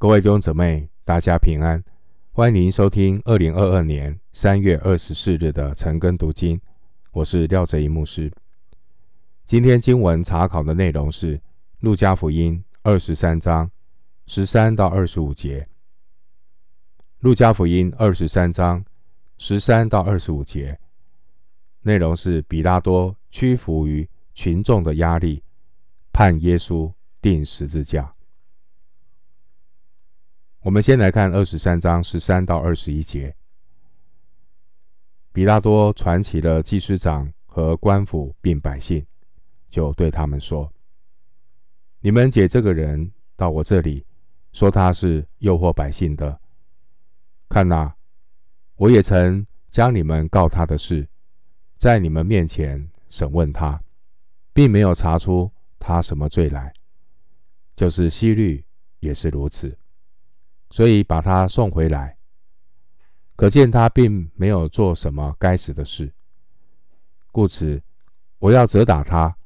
各位弟兄姊妹，大家平安，欢迎您收听二零二二年三月二十四日的晨更读经。我是廖哲一牧师。今天经文查考的内容是《路加福音》二十三章十三到二十五节。《路加福音》二十三章十三到二十五节内容是彼拉多屈服于群众的压力，判耶稣钉十字架。我们先来看二十三章十三到二十一节。比拉多传起了祭司长和官府并百姓，就对他们说：“你们解这个人到我这里，说他是诱惑百姓的。看哪，我也曾将你们告他的事，在你们面前审问他，并没有查出他什么罪来。就是希律也是如此。”所以把他送回来，可见他并没有做什么该死的事，故此我要责打他，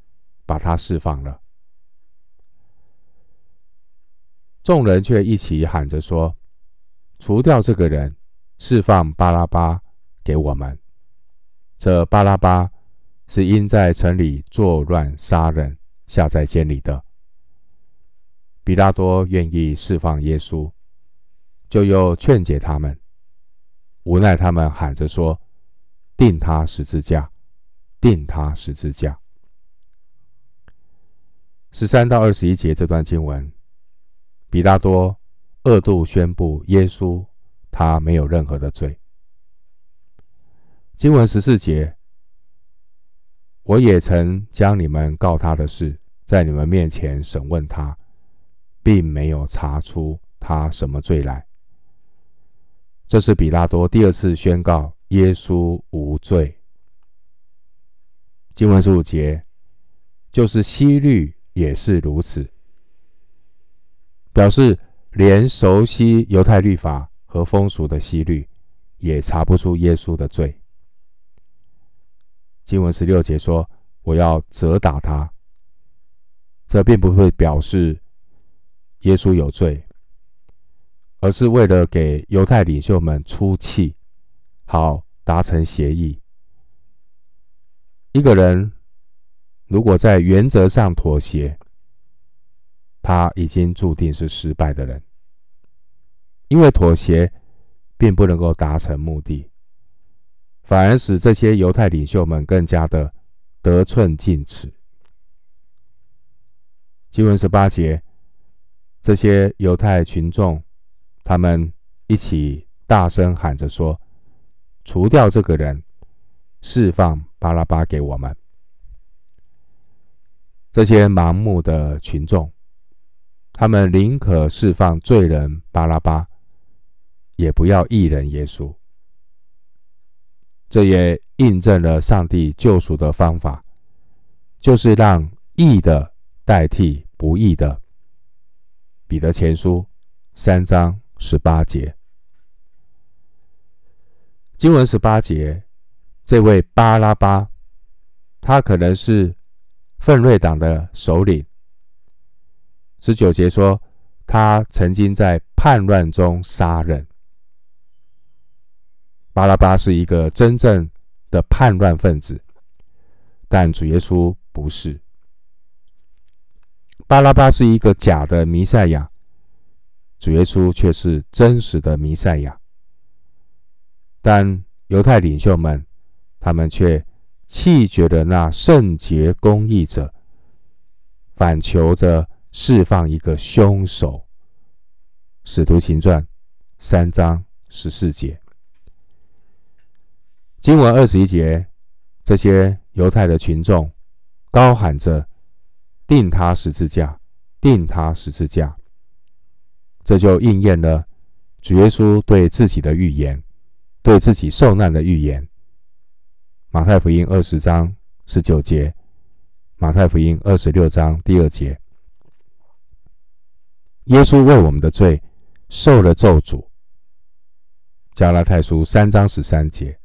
把他释放了。众人却一起喊着说：“除掉这个人，释放巴拉巴给我们。”这巴拉巴是因在城里作乱杀人，下在监里的。彼拉多愿意释放耶稣。就又劝解他们，无奈他们喊着说：“钉他十字架，钉他十字架。”十三到二十一节这段经文，比拉多二度宣布耶稣他没有任何的罪。经文十四节，我也曾将你们告他的事，在你们面前审问他，并没有查出他什么罪来。这是彼拉多第二次宣告耶稣无罪。经文十五节，就是希律也是如此，表示连熟悉犹太律法和风俗的希律也查不出耶稣的罪。经文十六节说：“我要责打他。”这并不会表示耶稣有罪。而是为了给犹太领袖们出气，好达成协议。一个人如果在原则上妥协，他已经注定是失败的人，因为妥协并不能够达成目的，反而使这些犹太领袖们更加的得寸进尺。经文十八节，这些犹太群众。他们一起大声喊着说：“除掉这个人，释放巴拉巴给我们。”这些盲目的群众，他们宁可释放罪人巴拉巴，也不要义人耶稣。这也印证了上帝救赎的方法，就是让义的代替不义的。彼得前书三章。十八节，经文十八节，这位巴拉巴，他可能是奋锐党的首领。十九节说，他曾经在叛乱中杀人。巴拉巴是一个真正的叛乱分子，但主耶稣不是。巴拉巴是一个假的弥赛亚。主耶稣却是真实的弥赛亚，但犹太领袖们，他们却弃绝了那圣洁公义者，反求着释放一个凶手。使徒行传三章十四节，经文二十一节，这些犹太的群众高喊着：“钉他十字架，钉他十字架。”这就应验了主耶稣对自己的预言，对自己受难的预言。马太福音二十章十九节，马太福音二十六章第二节，耶稣为我们的罪受了咒诅。加拉太书三章十三节，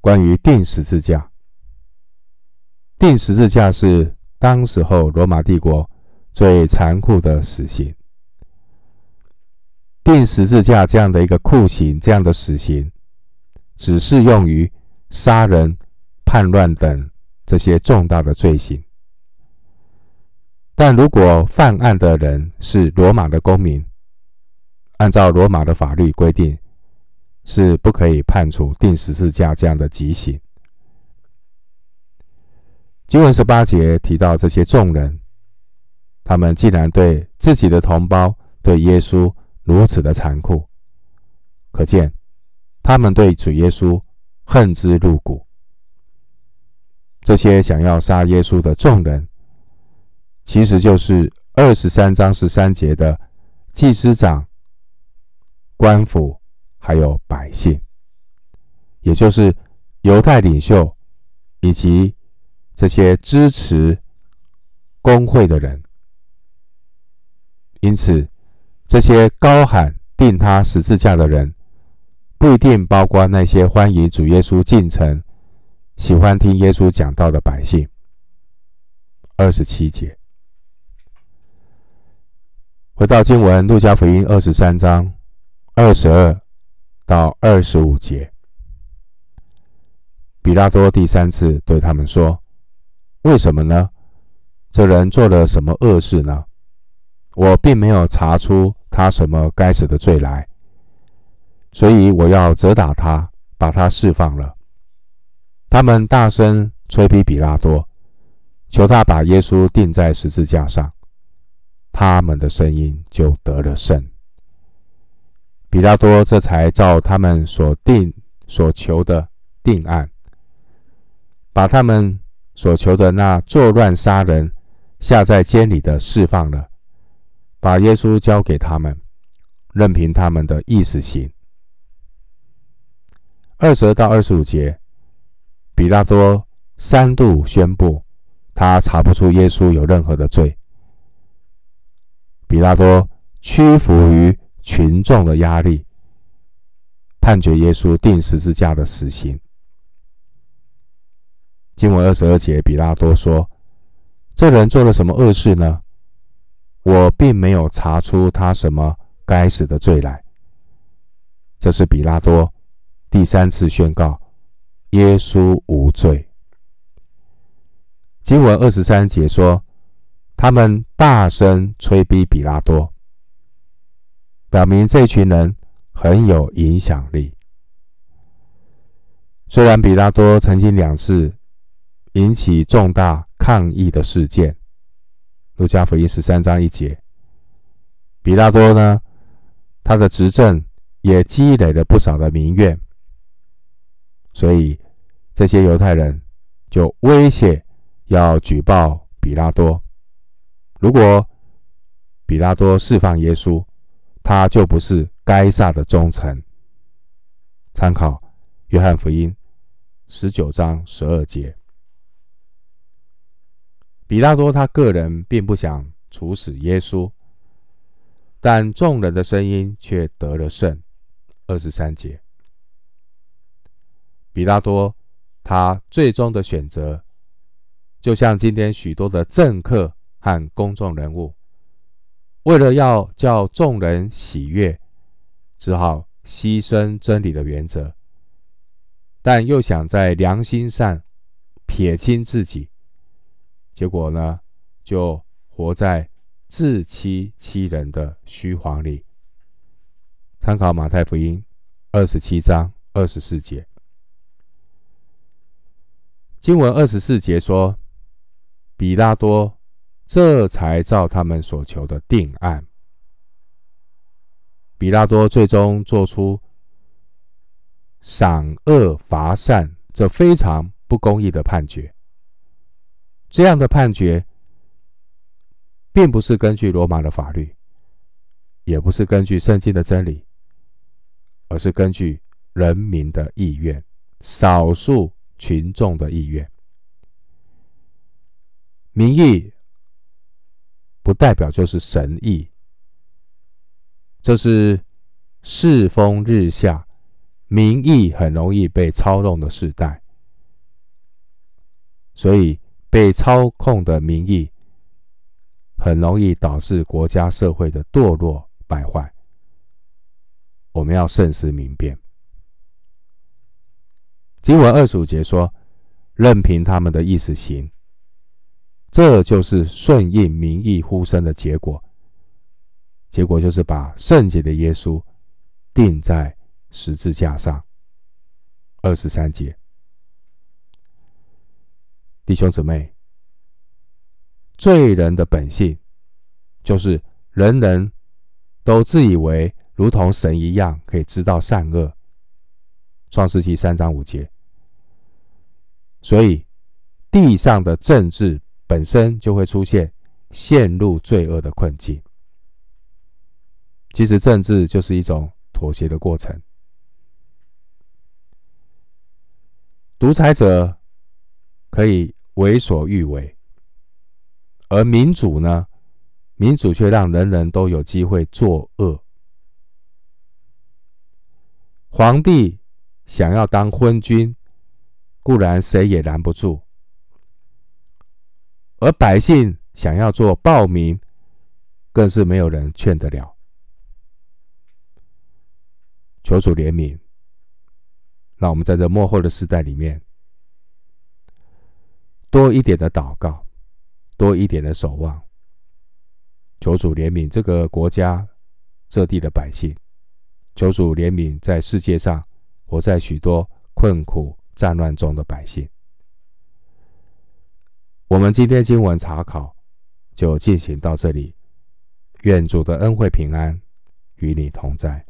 关于钉十字架，钉十字架是当时候罗马帝国。最残酷的死刑。钉十字架这样的一个酷刑，这样的死刑，只适用于杀人、叛乱等这些重大的罪行。但如果犯案的人是罗马的公民，按照罗马的法律规定，是不可以判处钉十字架这样的极刑。经文十八节提到这些众人，他们竟然对自己的同胞、对耶稣如此的残酷，可见他们对主耶稣恨之入骨。这些想要杀耶稣的众人，其实就是二十三章十三节的祭司长、官府还有百姓，也就是犹太领袖以及。这些支持工会的人，因此这些高喊钉他十字架的人，不一定包括那些欢迎主耶稣进城、喜欢听耶稣讲道的百姓。二十七节，回到经文，路加福音二十三章二十二到二十五节，比拉多第三次对他们说。为什么呢？这人做了什么恶事呢？我并没有查出他什么该死的罪来，所以我要责打他，把他释放了。他们大声催逼比拉多，求他把耶稣钉在十字架上。他们的声音就得了胜。比拉多这才照他们所定所求的定案，把他们。所求的那作乱杀人、下在监里的释放了，把耶稣交给他们，任凭他们的意思行。二十二到二十五节，比拉多三度宣布，他查不出耶稣有任何的罪。比拉多屈服于群众的压力，判决耶稣钉十字架的死刑。经文二十二节，比拉多说：“这人做了什么恶事呢？我并没有查出他什么该死的罪来。”这是比拉多第三次宣告耶稣无罪。经文二十三节说：“他们大声催逼比拉多，表明这群人很有影响力。虽然比拉多曾经两次。”引起重大抗议的事件，路加福音十三章一节。比拉多呢，他的执政也积累了不少的民怨，所以这些犹太人就威胁要举报比拉多。如果比拉多释放耶稣，他就不是该撒的忠臣。参考约翰福音十九章十二节。比拉多他个人并不想处死耶稣，但众人的声音却得了胜。二十三节，比拉多他最终的选择，就像今天许多的政客和公众人物，为了要叫众人喜悦，只好牺牲真理的原则，但又想在良心上撇清自己。结果呢，就活在自欺欺人的虚谎里。参考马太福音二十七章二十四节，经文二十四节说，比拉多这才照他们所求的定案。比拉多最终做出赏恶罚善这非常不公义的判决。这样的判决，并不是根据罗马的法律，也不是根据圣经的真理，而是根据人民的意愿，少数群众的意愿。民意不代表就是神意，这是世风日下，民意很容易被操弄的时代，所以。被操控的民意，很容易导致国家社会的堕落败坏。我们要慎思明辨。经文二十五节说：“任凭他们的意思行。”这就是顺应民意呼声的结果。结果就是把圣洁的耶稣钉在十字架上。二十三节，弟兄姊妹，罪人的本性就是人人都自以为。如同神一样，可以知道善恶。创世纪三章五节。所以，地上的政治本身就会出现陷入罪恶的困境。其实，政治就是一种妥协的过程。独裁者可以为所欲为，而民主呢？民主却让人人都有机会作恶。皇帝想要当昏君，固然谁也拦不住；而百姓想要做暴民，更是没有人劝得了。求主怜悯，让我们在这幕后的时代里面，多一点的祷告，多一点的守望。求主怜悯这个国家、这地的百姓。求主怜悯，在世界上活在许多困苦战乱中的百姓。我们今天经文查考就进行到这里，愿主的恩惠平安与你同在。